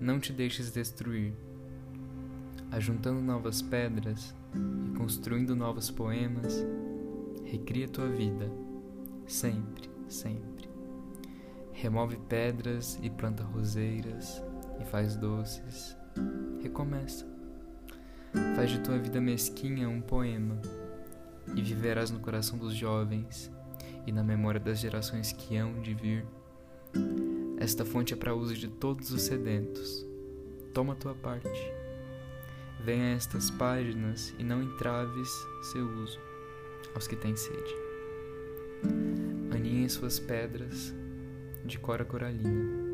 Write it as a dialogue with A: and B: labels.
A: Não te deixes destruir. Ajuntando novas pedras e construindo novos poemas, recria tua vida, sempre, sempre. Remove pedras e planta roseiras e faz doces. Recomeça. Faz de tua vida mesquinha um poema e viverás no coração dos jovens e na memória das gerações que hão de vir. Esta fonte é para uso de todos os sedentos. Toma tua parte. Venha a estas páginas e não entraves seu uso aos que têm sede. Aninhem suas pedras de cora coralina.